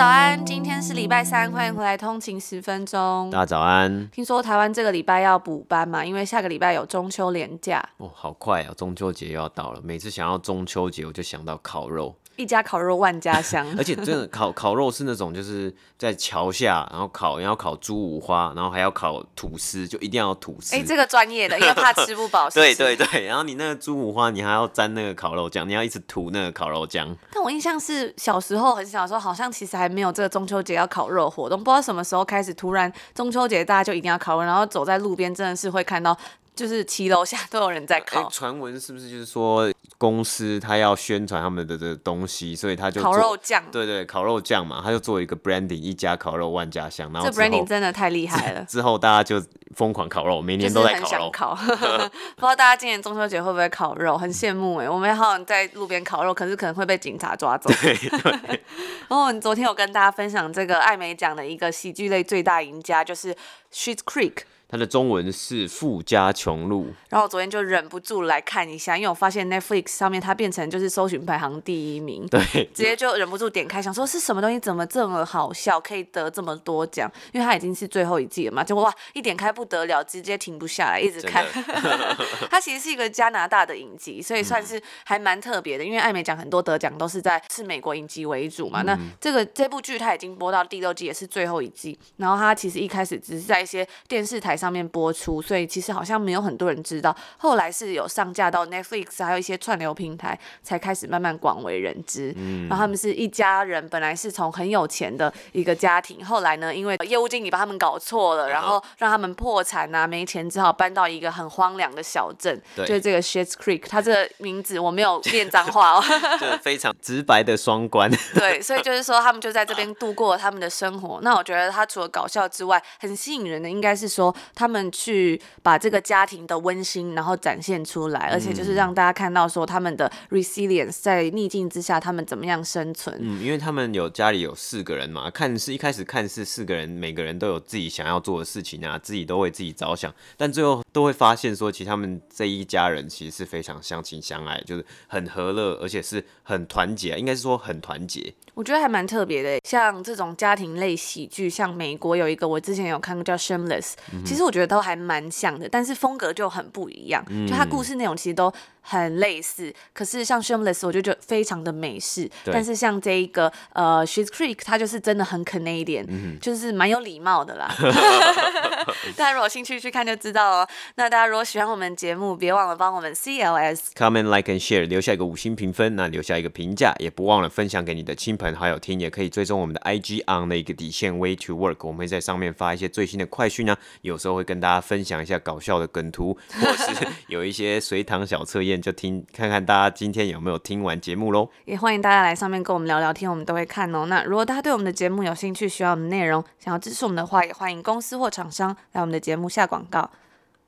早安，今天是礼拜三，欢迎回来通勤十分钟。大家早安。听说台湾这个礼拜要补班嘛，因为下个礼拜有中秋连假。哦，好快啊，中秋节又要到了。每次想要中秋节，我就想到烤肉。一家烤肉万家香，而且真的烤烤肉是那种就是在桥下，然后烤，然后烤猪五花，然后还要烤吐司，就一定要吐司。哎、欸，这个专业的，因为怕吃不饱。对对对，然后你那个猪五花，你还要沾那个烤肉酱，你要一直涂那个烤肉酱。但我印象是小时候很小的时候，好像其实还没有这个中秋节要烤肉活动，不知道什么时候开始，突然中秋节大家就一定要烤肉，然后走在路边真的是会看到。就是骑楼下都有人在烤。传闻是不是就是说公司他要宣传他们的这个东西，所以他就烤肉酱。对对，烤肉酱嘛，他就做一个 branding，一家烤肉万家香。然后这 branding 真的太厉害了。之后大家就疯狂烤肉，每年都在烤肉。烤。不知道大家今年中秋节会不会烤肉？很羡慕哎，我们好像在路边烤肉，可是可能会被警察抓走。对对。然后我昨天有跟大家分享这个艾美奖的一个喜剧类最大赢家，就是 Schitt's Creek。它的中文是富家穷路，然后我昨天就忍不住来看一下，因为我发现 Netflix 上面它变成就是搜寻排行第一名，对，直接就忍不住点开，想说是什么东西，怎么这么好笑，可以得这么多奖？因为它已经是最后一季了嘛，结果哇一点开不得了，直接停不下来，一直看。它其实是一个加拿大的影集，所以算是还蛮特别的，因为艾美奖很多得奖都是在是美国影集为主嘛。嗯、那这个这部剧它已经播到第六季，也是最后一季，然后它其实一开始只是在一些电视台上面播出，所以其实好像没有很多人知道。后来是有上架到 Netflix，还有一些串流平台，才开始慢慢广为人知。嗯，然后他们是一家人，本来是从很有钱的一个家庭，后来呢，因为业务经理把他们搞错了，然后让他们破产啊，没钱，只好搬到一个很荒凉的小镇，对就是这个 Schitt's Creek。它这个名字我没有念脏话哦，就非常直白的双关。对，所以就是说他们就在这边度过他们的生活。那我觉得他除了搞笑之外，很吸引人的应该是说他们。去把这个家庭的温馨，然后展现出来，而且就是让大家看到说他们的 resilience 在逆境之下，他们怎么样生存。嗯，因为他们有家里有四个人嘛，看似一开始看似四个人，每个人都有自己想要做的事情啊，自己都为自己着想，但最后都会发现说，其实他们这一家人其实是非常相亲相爱，就是很和乐，而且是很团结，应该是说很团结。我觉得还蛮特别的，像这种家庭类喜剧，像美国有一个我之前有看过叫 Shameless，其实我觉得都还蛮像的，但是风格就很不一样，就它故事内容其实都。很类似，可是像 Shameless 我就觉得非常的美式，但是像这一个呃 Schitt's Creek 它就是真的很 Canadian，、嗯、就是蛮有礼貌的啦。大家如果有兴趣去看就知道哦。那大家如果喜欢我们节目，别忘了帮我们 CLS comment like and share 留下一个五星评分，那留下一个评价，也不忘了分享给你的亲朋好友听，也可以追踪我们的 IG on 的一个底线 Way to Work，我们会在上面发一些最新的快讯呢、啊，有时候会跟大家分享一下搞笑的梗图，或是 有一些随堂小测验。就听看看大家今天有没有听完节目喽，也欢迎大家来上面跟我们聊聊天，我们都会看哦。那如果大家对我们的节目有兴趣，需要我们内容，想要支持我们的话，也欢迎公司或厂商来我们的节目下广告。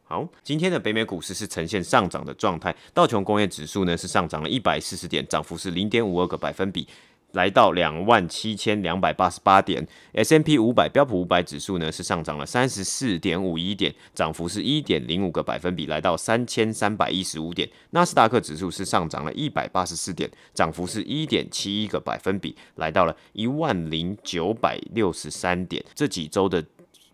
好，今天的北美股市是呈现上涨的状态，道琼工业指数呢是上涨了一百四十点，涨幅是零点五二个百分比。来到两万七千两百八十八点，S&P 五百标普五百指数呢是上涨了三十四点五一点，涨幅是一点零五个百分比，来到三千三百一十五点。纳斯达克指数是上涨了一百八十四点，涨幅是一点七一个百分比，来到了一万零九百六十三点。这几周的。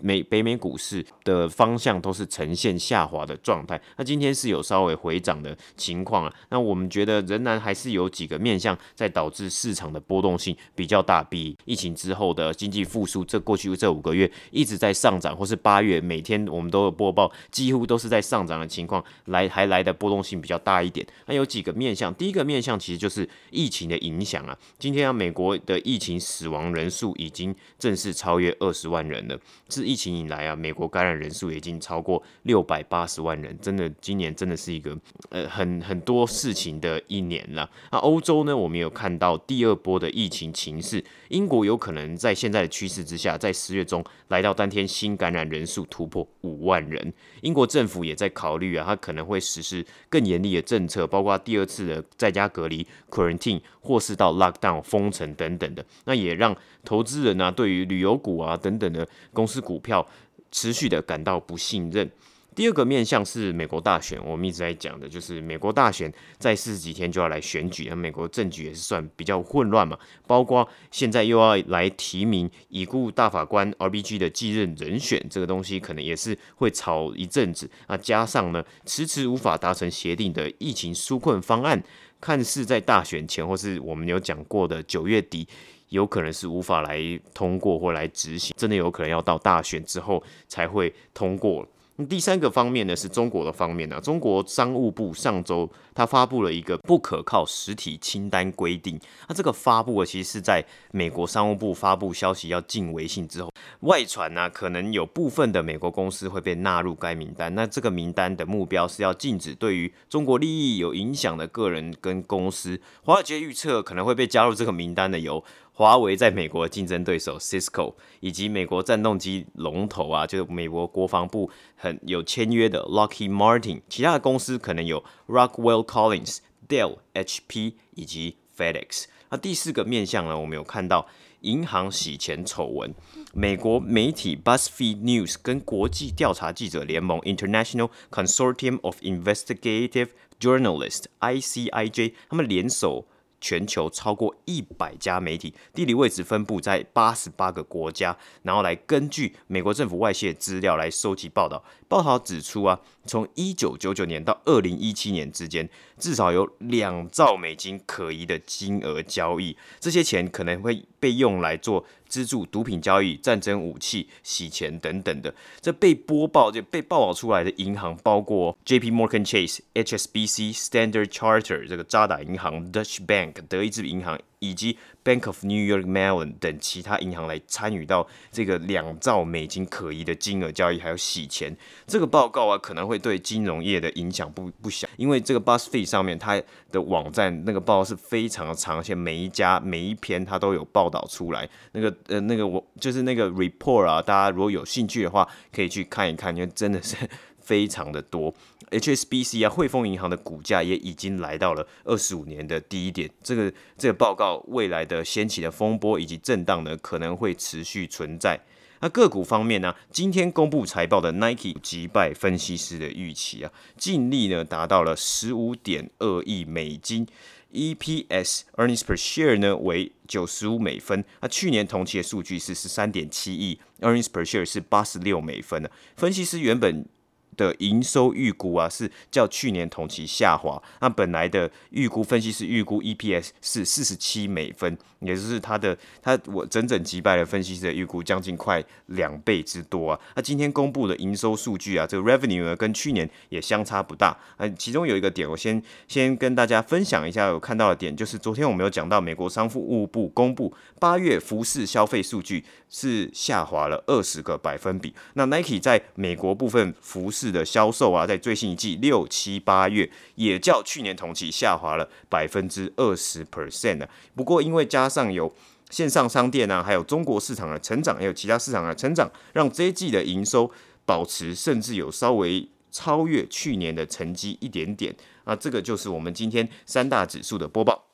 美北美股市的方向都是呈现下滑的状态，那今天是有稍微回涨的情况啊。那我们觉得仍然还是有几个面向在导致市场的波动性比较大，比疫情之后的经济复苏，这过去这五个月一直在上涨，或是八月每天我们都有播报，几乎都是在上涨的情况，来还来的波动性比较大一点。那有几个面向，第一个面向其实就是疫情的影响啊。今天啊，美国的疫情死亡人数已经正式超越二十万人了，是。疫情以来啊，美国感染人数已经超过六百八十万人，真的，今年真的是一个呃很很多事情的一年了。那欧洲呢，我们有看到第二波的疫情情势，英国有可能在现在的趋势之下，在十月中来到当天新感染人数突破五万人。英国政府也在考虑啊，它可能会实施更严厉的政策，包括第二次的在家隔离 （quarantine） 或是到 lockdown 封城等等的。那也让投资人啊，对于旅游股啊等等的公司股票持续的感到不信任。第二个面向是美国大选，我们一直在讲的，就是美国大选在四十几天就要来选举，那美国政局也是算比较混乱嘛，包括现在又要来提名已故大法官 RBG 的继任人选，这个东西可能也是会吵一阵子那。加上呢，迟迟无法达成协定的疫情纾困方案，看似在大选前或是我们有讲过的九月底，有可能是无法来通过或来执行，真的有可能要到大选之后才会通过。第三个方面呢，是中国的方面呢、中国商务部上周他发布了一个不可靠实体清单规定。那这个发布的其实是在美国商务部发布消息要禁微信之后，外传呢、可能有部分的美国公司会被纳入该名单。那这个名单的目标是要禁止对于中国利益有影响的个人跟公司。华尔街预测可能会被加入这个名单的有。华为在美国的竞争对手 Cisco，以及美国战斗机龙头啊，就是美国国防部很有签约的 Lockheed Martin，其他的公司可能有 Rockwell Collins、Dell、HP 以及 FedEx。那第四个面向呢，我们有看到银行洗钱丑闻，美国媒体 BuzzFeed News 跟国际调查记者联盟 International Consortium of Investigative Journalists（ICIJ） 他们联手。全球超过一百家媒体，地理位置分布在八十八个国家，然后来根据美国政府外泄资料来收集报道。报道指出啊，从一九九九年到二零一七年之间，至少有两兆美金可疑的金额交易，这些钱可能会被用来做。资助毒品交易、战争武器、洗钱等等的，这被播报就被报道出来的银行包括 J.P. Morgan Chase、HSBC、Standard Charter 这个渣打银行、Dutch Bank 德意志银行。以及 Bank of New York Mellon 等其他银行来参与到这个两兆美金可疑的金额交易，还有洗钱。这个报告啊，可能会对金融业的影响不不小，因为这个 BuzzFeed 上面它的网站那个报告是非常的长，而且每一家每一篇它都有报道出来。那个呃那个我就是那个 report 啊，大家如果有兴趣的话，可以去看一看，因为真的是。非常的多，HSBC 啊，汇丰银行的股价也已经来到了二十五年的低点。这个这个报告未来的掀起的风波以及震荡呢，可能会持续存在。那个股方面呢，今天公布财报的 Nike 击败分析师的预期啊，净利呢达到了十五点二亿美金，EPS earnings per share 呢为九十五美分。那去年同期的数据是十三点七亿，earnings per share 是八十六美分的。分析师原本的营收预估啊，是较去年同期下滑。那本来的预估分析师预估 EPS 是四十七美分，也就是他的他我整整击败了分析师的预估，将近快两倍之多啊。那今天公布的营收数据啊，这个 revenue 呢跟去年也相差不大。啊，其中有一个点，我先先跟大家分享一下，我看到的点就是昨天我们有讲到，美国商务部公布八月服饰消费数据是下滑了二十个百分比。那 Nike 在美国部分服饰的销售啊，在最新一季六七八月也较去年同期下滑了百分之二十 percent 呢。不过因为加上有线上商店啊，还有中国市场的成长，还有其他市场的成长，让这一季的营收保持，甚至有稍微超越去年的成绩一点点。那这个就是我们今天三大指数的播报。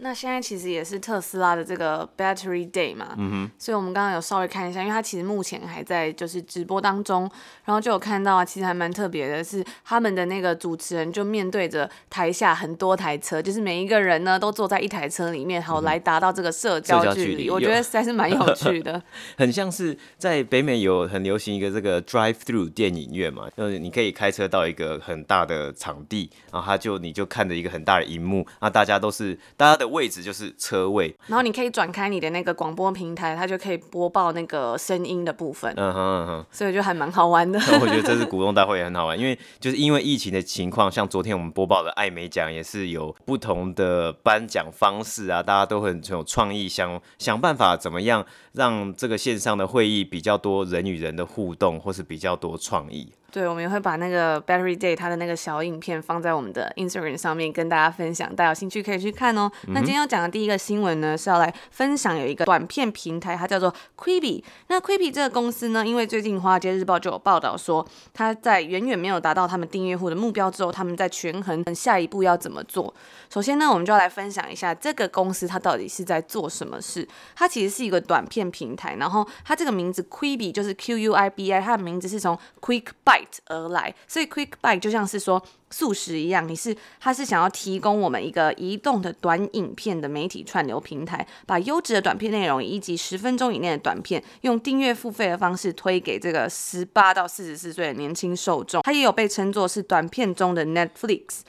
那现在其实也是特斯拉的这个 Battery Day 嘛，嗯哼，所以我们刚刚有稍微看一下，因为它其实目前还在就是直播当中，然后就有看到啊，其实还蛮特别的是，他们的那个主持人就面对着台下很多台车，就是每一个人呢都坐在一台车里面，好来达到这个社交距离，我觉得实在是蛮有趣的，很像是在北美有很流行一个这个 Drive Through 电影院嘛，就是你可以开车到一个很大的场地，然后他就你就看着一个很大的荧幕，那大家都是大家的。位置就是车位，然后你可以转开你的那个广播平台，它就可以播报那个声音的部分。嗯哼嗯哼，所以就还蛮好玩的。我觉得这次股东大会也很好玩，因为就是因为疫情的情况，像昨天我们播报的艾美奖也是有不同的颁奖方式啊，大家都很有创意，想想办法怎么样让这个线上的会议比较多人与人的互动，或是比较多创意。对，我们也会把那个 Battery Day 它的那个小影片放在我们的 Instagram 上面跟大家分享，大家有兴趣可以去看哦。嗯、那今天要讲的第一个新闻呢，是要来分享有一个短片平台，它叫做 Quibi。那 Quibi 这个公司呢，因为最近华尔街日报就有报道说，它在远远没有达到他们订阅户的目标之后，他们在权衡下一步要怎么做。首先呢，我们就要来分享一下这个公司它到底是在做什么事。它其实是一个短片平台，然后它这个名字 Quibi 就是 Q U I B I，它的名字是从 Quick Bite 而来，所以 Quick Bite 就像是说素食一样，你是它是想要提供我们一个移动的短影片的媒体串流平台，把优质的短片内容以及十分钟以内的短片，用订阅付费的方式推给这个十八到四十四岁的年轻受众。它也有被称作是短片中的 Netflix。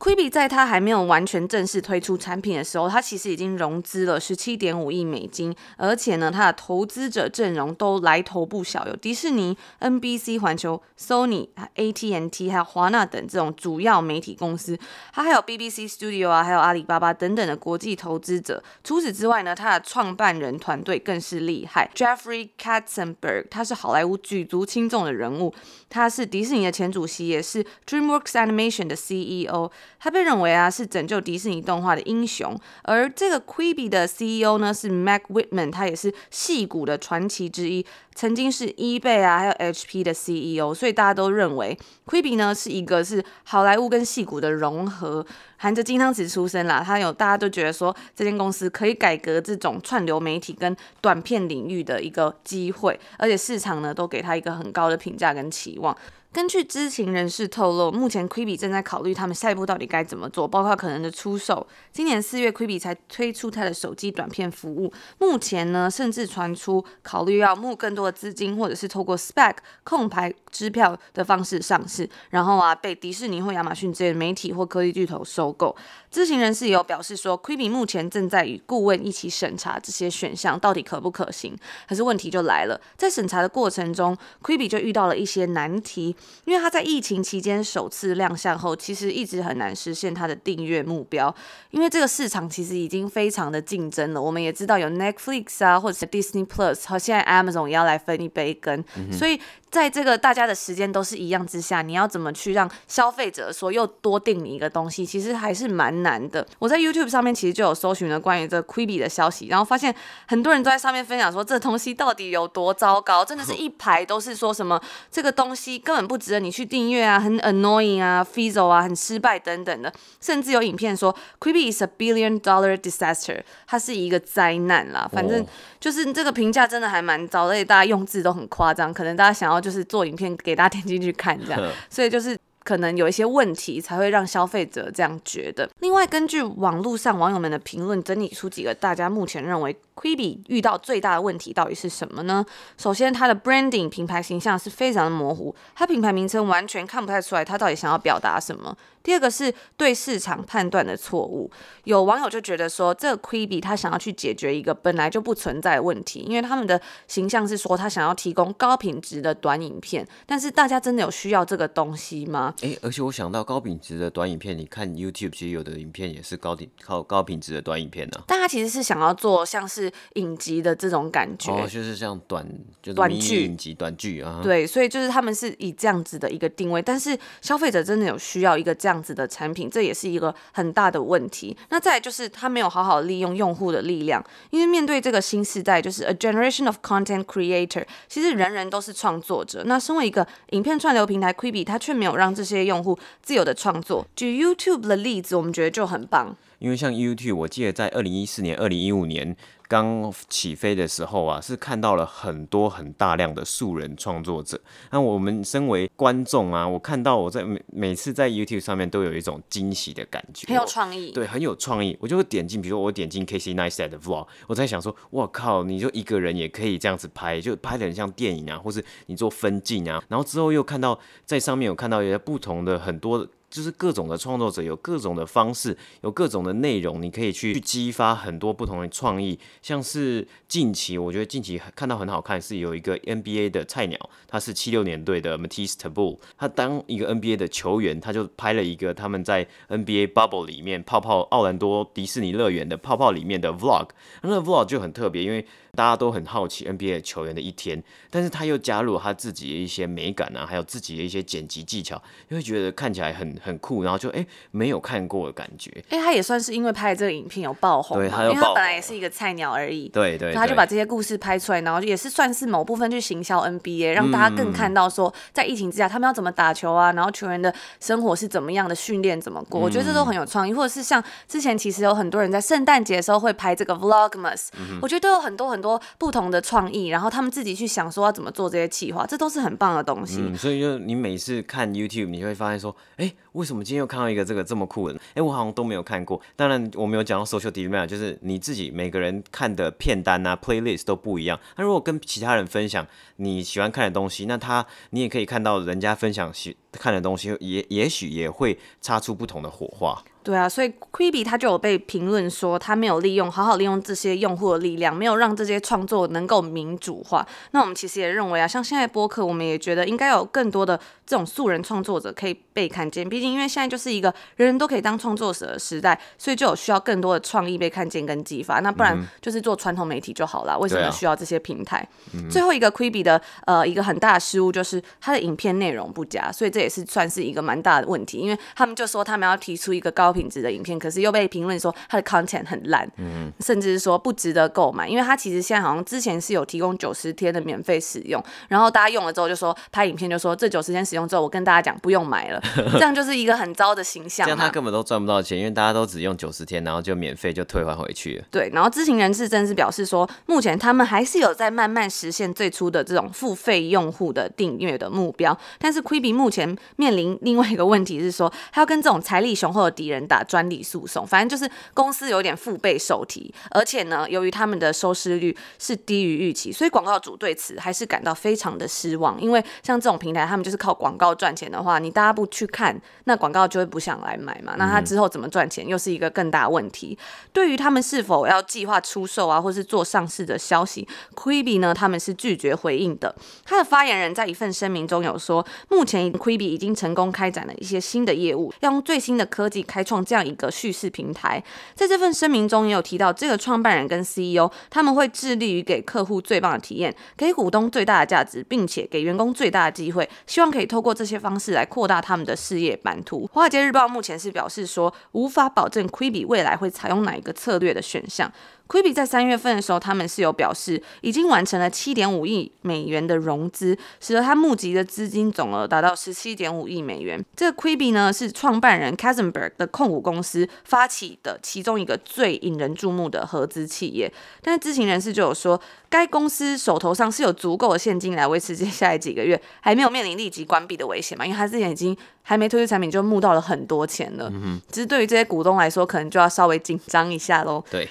Quibi 在它还没有完全正式推出产品的时候，它其实已经融资了十七点五亿美金，而且呢，它的投资者阵容都来头不小，有迪士尼、NBC 环球、Sony、AT&T 还有华纳等这种主要媒体公司，它还有 BBC Studio 啊，还有阿里巴巴等等的国际投资者。除此之外呢，它的创办人团队更是厉害，Jeffrey Katzenberg，他是好莱坞举足轻重的人物，他是迪士尼的前主席，也是 DreamWorks Animation 的 CEO。他被认为啊是拯救迪士尼动画的英雄，而这个 Quibi 的 CEO 呢是 Mac Whitman，他也是戏骨的传奇之一，曾经是 eBay 啊还有 HP 的 CEO，所以大家都认为 Quibi 呢是一个是好莱坞跟戏骨的融合，含着金汤匙出生啦，他有大家都觉得说这间公司可以改革这种串流媒体跟短片领域的一个机会，而且市场呢都给他一个很高的评价跟期望。根据知情人士透露，目前 Quibi 正在考虑他们下一步到底该怎么做，包括可能的出售。今年四月，Quibi 才推出它的手机短片服务，目前呢，甚至传出考虑要募更多的资金，或者是透过 SPAC 空牌支票的方式上市，然后啊，被迪士尼或亚马逊这些媒体或科技巨头收购。知情人士也有表示说，Quibi 目前正在与顾问一起审查这些选项到底可不可行。可是问题就来了，在审查的过程中，Quibi 就遇到了一些难题。因为他在疫情期间首次亮相后，其实一直很难实现他的订阅目标。因为这个市场其实已经非常的竞争了。我们也知道有 Netflix 啊，或者是 Disney Plus，和现在 Amazon 也要来分一杯羹，嗯、所以。在这个大家的时间都是一样之下，你要怎么去让消费者说又多订你一个东西，其实还是蛮难的。我在 YouTube 上面其实就有搜寻了关于这个 Quibi 的消息，然后发现很多人都在上面分享说这东西到底有多糟糕，真的是一排都是说什么这个东西根本不值得你去订阅啊，很 annoying 啊，fizzle 啊，很失败等等的，甚至有影片说 Quibi is a billion dollar disaster，它是一个灾难啦。反正就是这个评价真的还蛮糟的，而且大家用字都很夸张，可能大家想要。就是做影片给大家点进去看这样，所以就是可能有一些问题才会让消费者这样觉得。另外，根据网络上网友们的评论，整理出几个大家目前认为。Quibi 遇到最大的问题到底是什么呢？首先，它的 branding 品牌形象是非常的模糊，它品牌名称完全看不太出来，它到底想要表达什么。第二个是对市场判断的错误，有网友就觉得说，这个 Quibi 他想要去解决一个本来就不存在的问题，因为他们的形象是说他想要提供高品质的短影片，但是大家真的有需要这个东西吗？诶，而且我想到高品质的短影片，你看 YouTube 其实有的影片也是高品靠高品质的短影片呢、啊。但他其实是想要做像是。影集的这种感觉，哦，就是像短，就是短剧影集、短剧啊。对，所以就是他们是以这样子的一个定位，但是消费者真的有需要一个这样样子的产品，这也是一个很大的问题。那再就是他没有好好利用用户的力量，因为面对这个新时代，就是 a generation of content creator，其实人人都是创作者。那身为一个影片串流平台，Quibi 它却没有让这些用户自由的创作。举 YouTube 的例子，我们觉得就很棒。因为像 YouTube，我记得在二零一四年、二零一五年刚起飞的时候啊，是看到了很多很大量的素人创作者。那我们身为观众啊，我看到我在每每次在 YouTube 上面都有一种惊喜的感觉，很有创意。对，很有创意。我就会点进，比如说我点进 Casey Neistat 的 Vlog，我在想说，我靠，你就一个人也可以这样子拍，就拍得很像电影啊，或是你做分镜啊。然后之后又看到在上面有看到一些不同的很多。就是各种的创作者有各种的方式，有各种的内容，你可以去去激发很多不同的创意。像是近期，我觉得近期看到很好看，是有一个 NBA 的菜鸟，他是七六年队的 Matisse Thybulle，他当一个 NBA 的球员，他就拍了一个他们在 NBA bubble 里面泡泡奥兰多迪士尼乐园的泡泡里面的 vlog，那 vlog 就很特别，因为大家都很好奇 NBA 球员的一天，但是他又加入他自己的一些美感啊，还有自己的一些剪辑技巧，你会觉得看起来很很酷，然后就哎、欸、没有看过的感觉。哎、欸，他也算是因为拍这个影片有爆红，对，他因为他本来也是一个菜鸟而已，对对，对，他就把这些故事拍出来，然后也是算是某部分去行销 NBA，让大家更看到说在疫情之下他们要怎么打球啊，然后球员的生活是怎么样的，训练怎么过，我觉得这都很有创意。或者是像之前其实有很多人在圣诞节的时候会拍这个 Vlogmas，、嗯、我觉得都有很多很多不同的创意，然后他们自己去想说要怎么做这些企划，这都是很棒的东西。嗯，所以就你每次看 YouTube，你会发现说，哎、欸，为什么今天又看到一个这个这么酷的？哎、我好像都没有看过。当然，我没有讲到 Social Dilemma，就是你自己每个人看的片单啊，Playlist 都不一样。那如果跟其他人分享你喜欢看的东西，那他你也可以看到人家分享喜看的东西，也也许也会擦出不同的火花。对啊，所以 Quibi 他就有被评论说，他没有利用好好利用这些用户的力量，没有让这些创作能够民主化。那我们其实也认为啊，像现在播客，我们也觉得应该有更多的这种素人创作者可以被看见。毕竟因为现在就是一个人人都可以当创作者的时代，所以就有需要更多的创意被看见跟激发。那不然就是做传统媒体就好了，为什么需要这些平台？嗯、最后一个 Quibi 的呃一个很大的失误就是它的影片内容不佳，所以这也是算是一个蛮大的问题。因为他们就说他们要提出一个高。高品质的影片，可是又被评论说它的 content 很烂，嗯，甚至是说不值得购买，因为它其实现在好像之前是有提供九十天的免费使用，然后大家用了之后就说拍影片就说这九十天使用之后，我跟大家讲不用买了，这样就是一个很糟的形象，这样他根本都赚不到钱，因为大家都只用九十天，然后就免费就退还回去了。对，然后知情人士正式表示说，目前他们还是有在慢慢实现最初的这种付费用户的订阅的目标，但是 Quibi 目前面临另外一个问题是说，他要跟这种财力雄厚的敌人打专利诉讼，反正就是公司有点腹背受敌，而且呢，由于他们的收视率是低于预期，所以广告主对此还是感到非常的失望。因为像这种平台，他们就是靠广告赚钱的话，你大家不去看，那广告就会不想来买嘛。那他之后怎么赚钱，又是一个更大问题。对于他们是否要计划出售啊，或是做上市的消息，Quibi 呢，他们是拒绝回应的。他的发言人在一份声明中有说，目前 Quibi 已经成功开展了一些新的业务，要用最新的科技开创这样一个叙事平台，在这份声明中也有提到，这个创办人跟 CEO 他们会致力于给客户最棒的体验，给股东最大的价值，并且给员工最大的机会，希望可以透过这些方式来扩大他们的事业版图。华尔街日报目前是表示说，无法保证 Quibi 未来会采用哪一个策略的选项。Quibi 在三月份的时候，他们是有表示已经完成了七点五亿美元的融资，使得他募集的资金总额达到十七点五亿美元。这个 Quibi 呢是创办人 Katzenberg 的控股公司发起的其中一个最引人注目的合资企业。但是知情人士就有说，该公司手头上是有足够的现金来维持接下来几个月，还没有面临立即关闭的危险嘛？因为他之前已经还没推出产品就募到了很多钱了。嗯哼，只是对于这些股东来说，可能就要稍微紧张一下喽。对。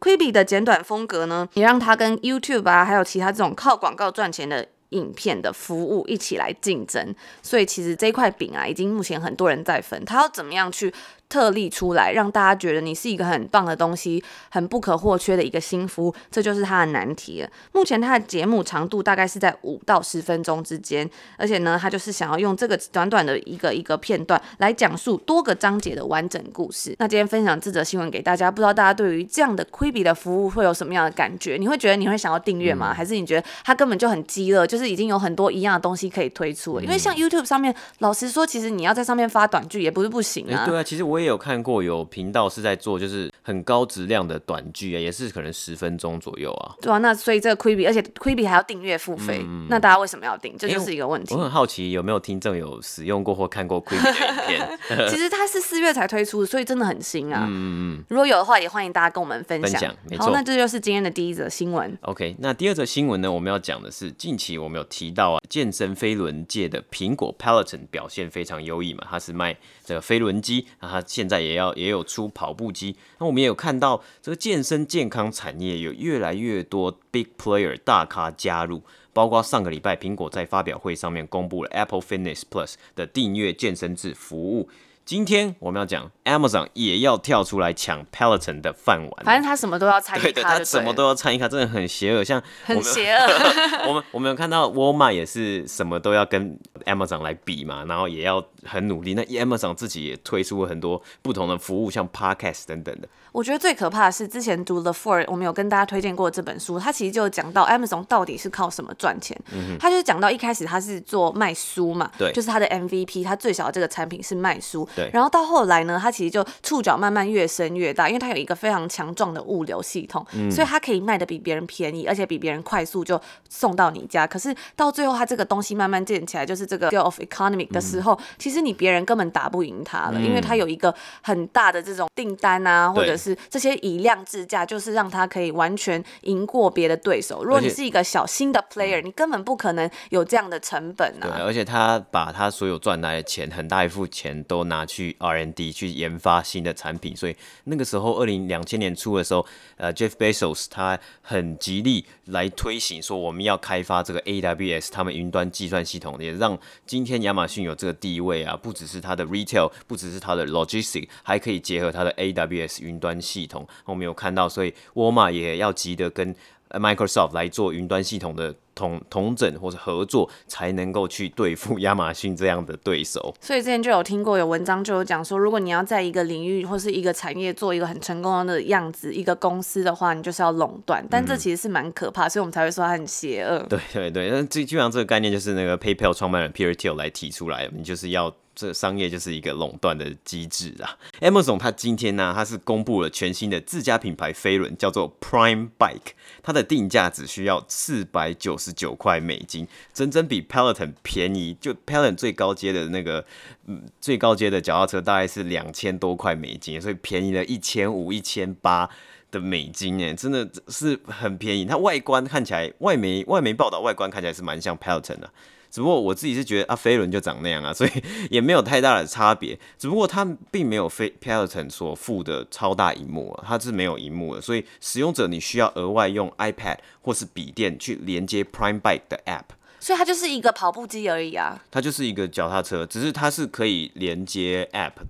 Quibi 的简短风格呢，也让他跟 YouTube 啊，还有其他这种靠广告赚钱的影片的服务一起来竞争。所以其实这块饼啊，已经目前很多人在分，他要怎么样去特例出来，让大家觉得你是一个很棒的东西，很不可或缺的一个新服务，这就是他的难题了。目前他的节目长度大概是在五到十分钟之间，而且呢，他就是想要用这个短短的一个一个片段来讲述多个章节的完整故事。那今天分享这则新闻给大家，不知道大家对于这样的 Quibi 的服务会有什么样的感觉？你会觉得你会想要订阅吗？嗯、还是你觉得他根本就很鸡肋，就是已经有很多一样的东西可以推出了？因为像 YouTube 上面，老实说，其实你要在上面发短剧也不是不行啊。欸、对啊，其实我。我也有看过有频道是在做，就是很高质量的短剧啊，也是可能十分钟左右啊。对啊，那所以这个 Quibi，而且 Quibi 还要订阅付费，嗯，那大家为什么要订？这就是一个问题。欸，我很好奇有没有听众有使用过或看过 Quibi 的影片？其实它是四月才推出，所以真的很新啊。嗯嗯。如果有的话，也欢迎大家跟我们分享。分享，没错。好，那这就是今天的第一则新闻。OK，那第二则新闻呢？我们要讲的是近期我们有提到啊，健身飞轮界的苹果 Peloton 表现非常优异嘛，它是卖这个飞轮机，那它现在也要也。有出跑步机，那我们也有看到这个健身健康产业有越来越多 big player 大咖加入，包括上个礼拜苹果在发表会上面公布了 Apple Fitness Plus 的订阅健身制服务。今天我们要讲 Amazon 也要跳出来抢 Peloton 的饭碗，反正他什么都要参与，对对，他什么都要参与，他真的很邪恶，像很邪恶。我们我们有看到 Walmart 也是什么都要跟 Amazon 来比嘛，然后也要很努力。那 Amazon 自己也推出了很多不同的服务，像 Podcast 等等的。我觉得最可怕的是之前读 The Four，我们有跟大家推荐过这本书，它其实就讲到 Amazon 到底是靠什么赚钱。嗯，它就是讲到一开始它是做卖书嘛，对，就是它的 MVP，它最小的这个产品是卖书。对，然后到后来呢，它其实就触角慢慢越伸越大，因为它有一个非常强壮的物流系统，嗯，所以它可以卖的比别人便宜，而且比别人快速就送到你家。可是到最后，它这个东西慢慢建起来，就是这个 scale of economy 的时候，嗯，其实你别人根本打不赢他了，嗯，因为他有一个很大的这种订单啊，或者是这些以量制价，就是让他可以完全赢过别的对手。如果你是一个小新的 player，你根本不可能有这样的成本啊。对，而且他把他所有赚来的钱，很大一部分钱都拿去 R N D 去研发新的产品。所以那个时候，二零两千年初的时候，呃，Jeff Bezos 他很极力来推行说我们要开发这个 AWS 他们云端计算系统，也让今天亚马逊有这个地位啊。不只是它的 retail，不只是它的 logistic，还可以结合它的 AWS 云端系统。我们有看到，所以沃尔玛也要急得跟 Microsoft 来做云端系统的统统整或者合作，才能够去对付亚马逊这样的对手。所以之前就有听过有文章就有讲说，如果你要在一个领域或是一个产业做一个很成功的样子，一个公司的话，你就是要垄断。但这其实是蛮可怕，所以我们才会说它很邪恶。对对对，那最基本上这个概念就是那个 PayPal 创办人 Peter Thiel 来提出来，你就是要。这商业就是一个垄断的机制啊。Amazon 它今天呢、啊，它是公布了全新的自家品牌飞轮，叫做 Prime Bike，它的定价只需要四百九十九块美金，整整比 Peloton 便宜。就 Peloton 最高阶的那个，嗯，最高阶的脚踏车大概是两千多块美金，所以便宜了一千五、一千八的美金，哎，真的是很便宜。它外观看起来，外媒外媒报道外观看起来是蛮像 Peloton 的。只不过我自己是觉得啊，飞轮就长那样啊，所以 也没有太大的差别。只不过它并没有飞 Peloton 所附的超大荧幕啊，它是没有荧幕的，所以使用者你需要额外用 iPad 或是笔电去连接 Prime Bike 的 App。所以它就是一个跑步机而已啊。它就是一个脚踏车，只是它是可以连接 App 的。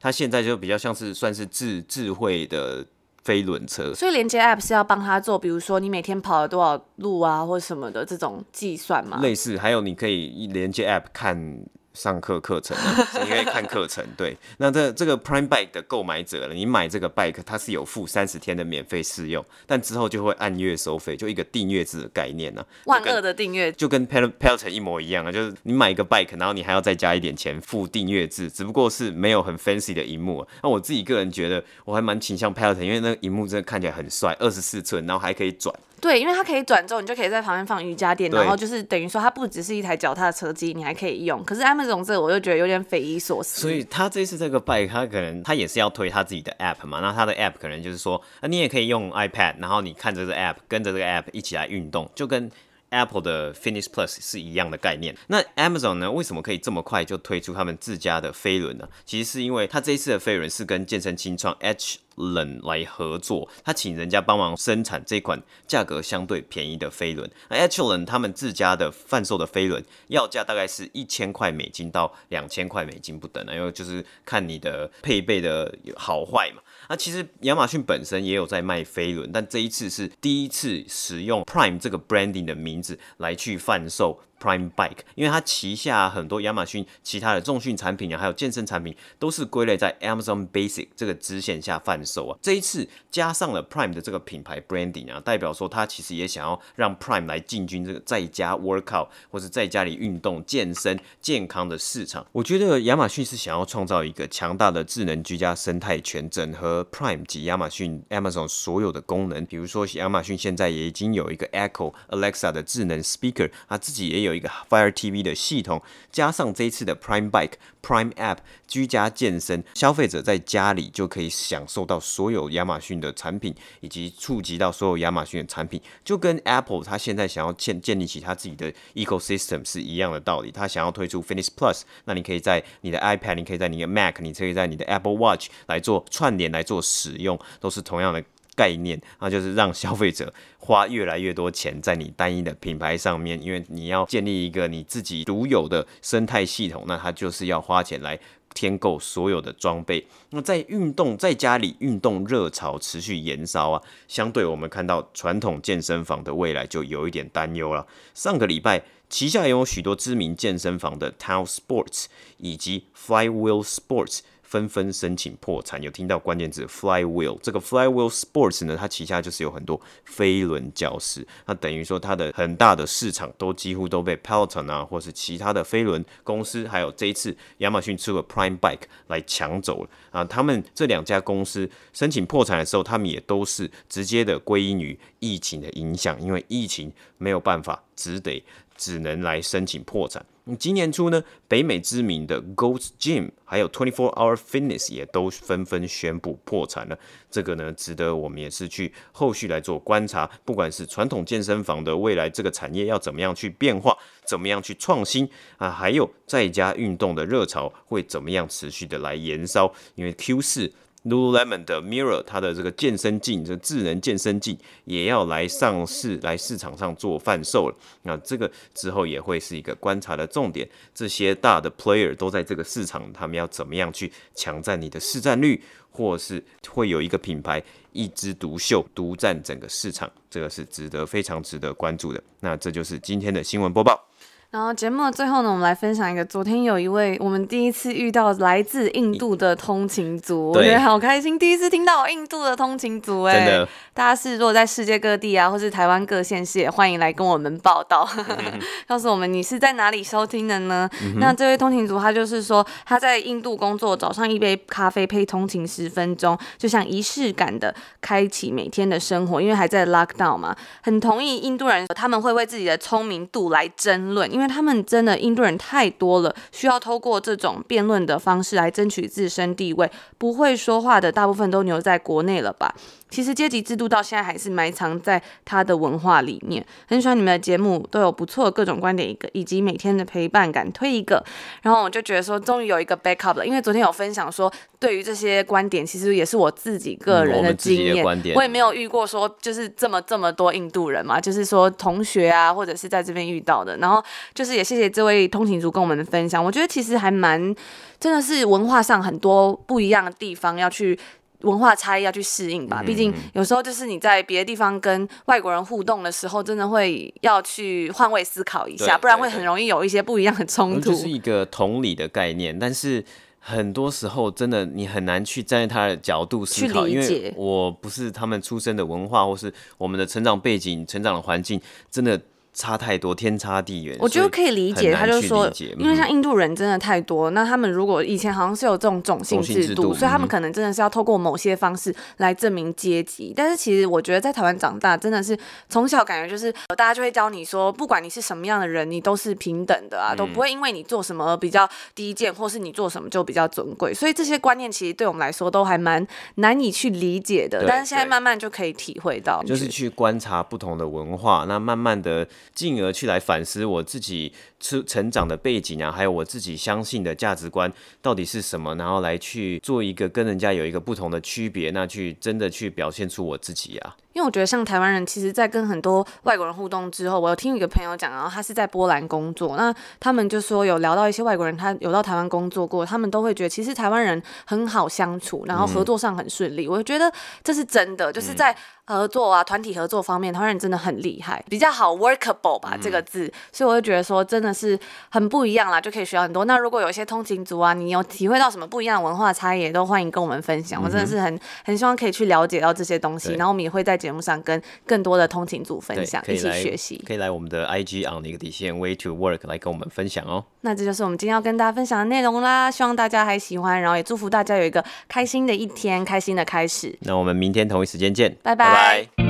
它现在就比较像是算是智智慧的。飞轮车，所以连接 App 是要帮他做，比如说你每天跑了多少路啊，或什么的这种计算嘛？类似，还有你可以连接 App 看。上课课程，你可以看课程。对，那这这个 Prime Bike 的购买者了，你买这个 bike，它是有付三十天的免费试用，但之后就会按月收费，就一个订阅制的概念呢、啊。万恶的订阅，就跟 Pel Peloton 一模一样啊，就是你买一个 bike，然后你还要再加一点钱付订阅制，只不过是没有很 fancy 的荧幕、啊。那我自己个人觉得，我还蛮倾向 Peloton，因为那个荧幕真的看起来很帅，二十四寸，然后还可以转。对，因为它可以转轴，你就可以在旁边放瑜伽垫，然后就是等于说它不只是一台脚踏车机，你还可以用。可是 Amazon 这个我就觉得有点匪夷所思。所以他这次这个 bike，他可能他也是要推他自己的 app 嘛，那他的 app 可能就是说，那你也可以用 iPad，然后你看着这个 app，跟着这个 app 一起来运动，就跟 Apple 的 Fitness Plus 是一样的概念。那 Amazon 呢，为什么可以这么快就推出他们自家的飞轮呢？其实是因为他这一次的飞轮是跟健身新创 H。冷来合作，他请人家帮忙生产这款价格相对便宜的飞轮。那 H 冷他们自家的贩售的飞轮，要价大概是一千块美金到两千块美金不等，因为就是看你的配备的好坏嘛。那其实亚马逊本身也有在卖飞轮，但这一次是第一次使用 Prime 这个 branding 的名字来去贩售。Prime Bike，因为它旗下很多亚马逊其他的重训产品啊，还有健身产品，都是归类在 Amazon Basic 这个支线下贩售啊。这一次加上了 Prime 的这个品牌 branding 啊，代表说它其实也想要让 Prime 来进军这个在家 workout 或者在家里运动健身健康的市场。我觉得亚马逊是想要创造一个强大的智能居家生态圈，整合 Prime 及亚马逊 Amazon 所有的功能。比如说亚马逊现在也已经有一个 Echo Alexa 的智能 speaker，它自己也有。有一个 Fire TV 的系统，加上这一次的 Prime Bike、Prime App，居家健身，消费者在家里就可以享受到所有亚马逊的产品，以及触及到所有亚马逊的产品，就跟 Apple 它现在想要建建立起它自己的 ecosystem 是一样的道理。它想要推出 Fitness Plus，那你可以在你的 iPad，你可以在你的 Mac，你可以在你的 Apple Watch 来做串联来做使用，都是同样的。概念，那就是让消费者花越来越多钱在你单一的品牌上面，因为你要建立一个你自己独有的生态系统，那它就是要花钱来添购所有的装备。那在运动在家里运动热潮持续延烧啊，相对我们看到传统健身房的未来就有一点担忧了。上个礼拜旗下拥有许多知名健身房的 Town Sports 以及 Flywheel Sports。纷纷申请破产，有听到关键字 Flywheel。这个 Flywheel Sports 呢，它旗下就是有很多飞轮教室，那等于说它的很大的市场都几乎都被 Peloton 啊，或是其他的飞轮公司，还有这一次亚马逊出了 Prime Bike 来抢走了啊。他们这两家公司申请破产的时候，他们也都是直接的归因于疫情的影响，因为疫情没有办法，只得只能来申请破产。今年初呢，北美知名的 Gold's Gym 还有 Twenty Four Hour Fitness 也都纷纷宣布破产了。这个呢，值得我们也是去后续来做观察。不管是传统健身房的未来这个产业要怎么样去变化，怎么样去创新啊，还有在家运动的热潮会怎么样持续的来延烧。因为 Q 四。Lululemon 的 Mirror，它的这个健身镜，这智能健身镜也要来上市，来市场上做贩售了。那这个之后也会是一个观察的重点。这些大的 player 都在这个市场，他们要怎么样去抢占你的市占率，或是会有一个品牌一枝独秀，独占整个市场，这个是值得非常值得关注的。那这就是今天的新闻播报。然后节目的最后呢，我们来分享一个，昨天有一位我们第一次遇到来自印度的通勤族，我觉得好开心，第一次听到印度的通勤族，哎，大家是如果在世界各地啊，或是台湾各县市，也欢迎来跟我们报道，嗯、告诉我们你是在哪里收听的呢？嗯、那这位通勤族他就是说他在印度工作，早上一杯咖啡配通勤十分钟，就像仪式感的开启每天的生活，因为还在 lockdown 嘛，很同意印度人他们会为自己的聪明度来争论。因为他们真的印度人太多了，需要通过这种辩论的方式来争取自身地位。不会说话的大部分都留在国内了吧？其实阶级制度到现在还是埋藏在他的文化里面。很喜欢你们的节目，都有不错的各种观点，一个以及每天的陪伴感，推一个。然后我就觉得说，终于有一个 backup 了。因为昨天有分享说，对于这些观点，其实也是我自己个人的经验。嗯、我，我也没有遇过说，就是这么这么多印度人嘛，就是说同学啊，或者是在这边遇到的。然后就是也谢谢这位通勤族跟我们的分享。我觉得其实还蛮，真的是文化上很多不一样的地方要去。文化差异要去适应吧，毕竟有时候就是你在别的地方跟外国人互动的时候，真的会要去换位思考一下，不然会很容易有一些不一样的冲突。这是一个同理的概念，但是很多时候真的你很难去站在他的角度思考，因为我不是他们出生的文化，或是我们的成长背景、成长的环境，真的。差太多，天差地远。我觉得可以理解，他就是说，因为像印度人真的太多，那他们如果以前好像是有这种种姓制度，所以他们可能真的是要透过某些方式来证明阶级。但是其实我觉得在台湾长大，真的是从小感觉就是大家就会教你说，不管你是什么样的人，你都是平等的啊，都不会因为你做什么比较低贱，或是你做什么就比较尊贵。所以这些观念其实对我们来说都还蛮难以去理解的。但是现在慢慢就可以体会到，就是去观察不同的文化，那慢慢的。进而去来反思我自己成成长的背景啊，还有我自己相信的价值观到底是什么，然后来去做一个跟人家有一个不同的区别，那去真的去表现出我自己啊。因为我觉得像台湾人，其实，在跟很多外国人互动之后，我有听一个朋友讲，然后他是在波兰工作，那他们就说有聊到一些外国人，他有到台湾工作过，他们都会觉得其实台湾人很好相处，然后合作上很顺利。嗯、我觉得这是真的，就是在合作啊、团体合作方面，台湾人真的很厉害，比较好 workable 吧、嗯、这个字，所以我就觉得说真的是很不一样啦，就可以学到很多。那如果有一些通勤族啊，你有体会到什么不一样的文化差异，也都欢迎跟我们分享。我真的是很很希望可以去了解到这些东西，然后我们也会在节目上跟更多的通勤族分享，一起学习。可以来我们的 IG on 一个底线 Way to Work 来跟我们分享哦。那这就是我们今天要跟大家分享的内容啦，希望大家还喜欢，然后也祝福大家有一个开心的一天，开心的开始。那我们明天同一时间见，拜拜。拜拜。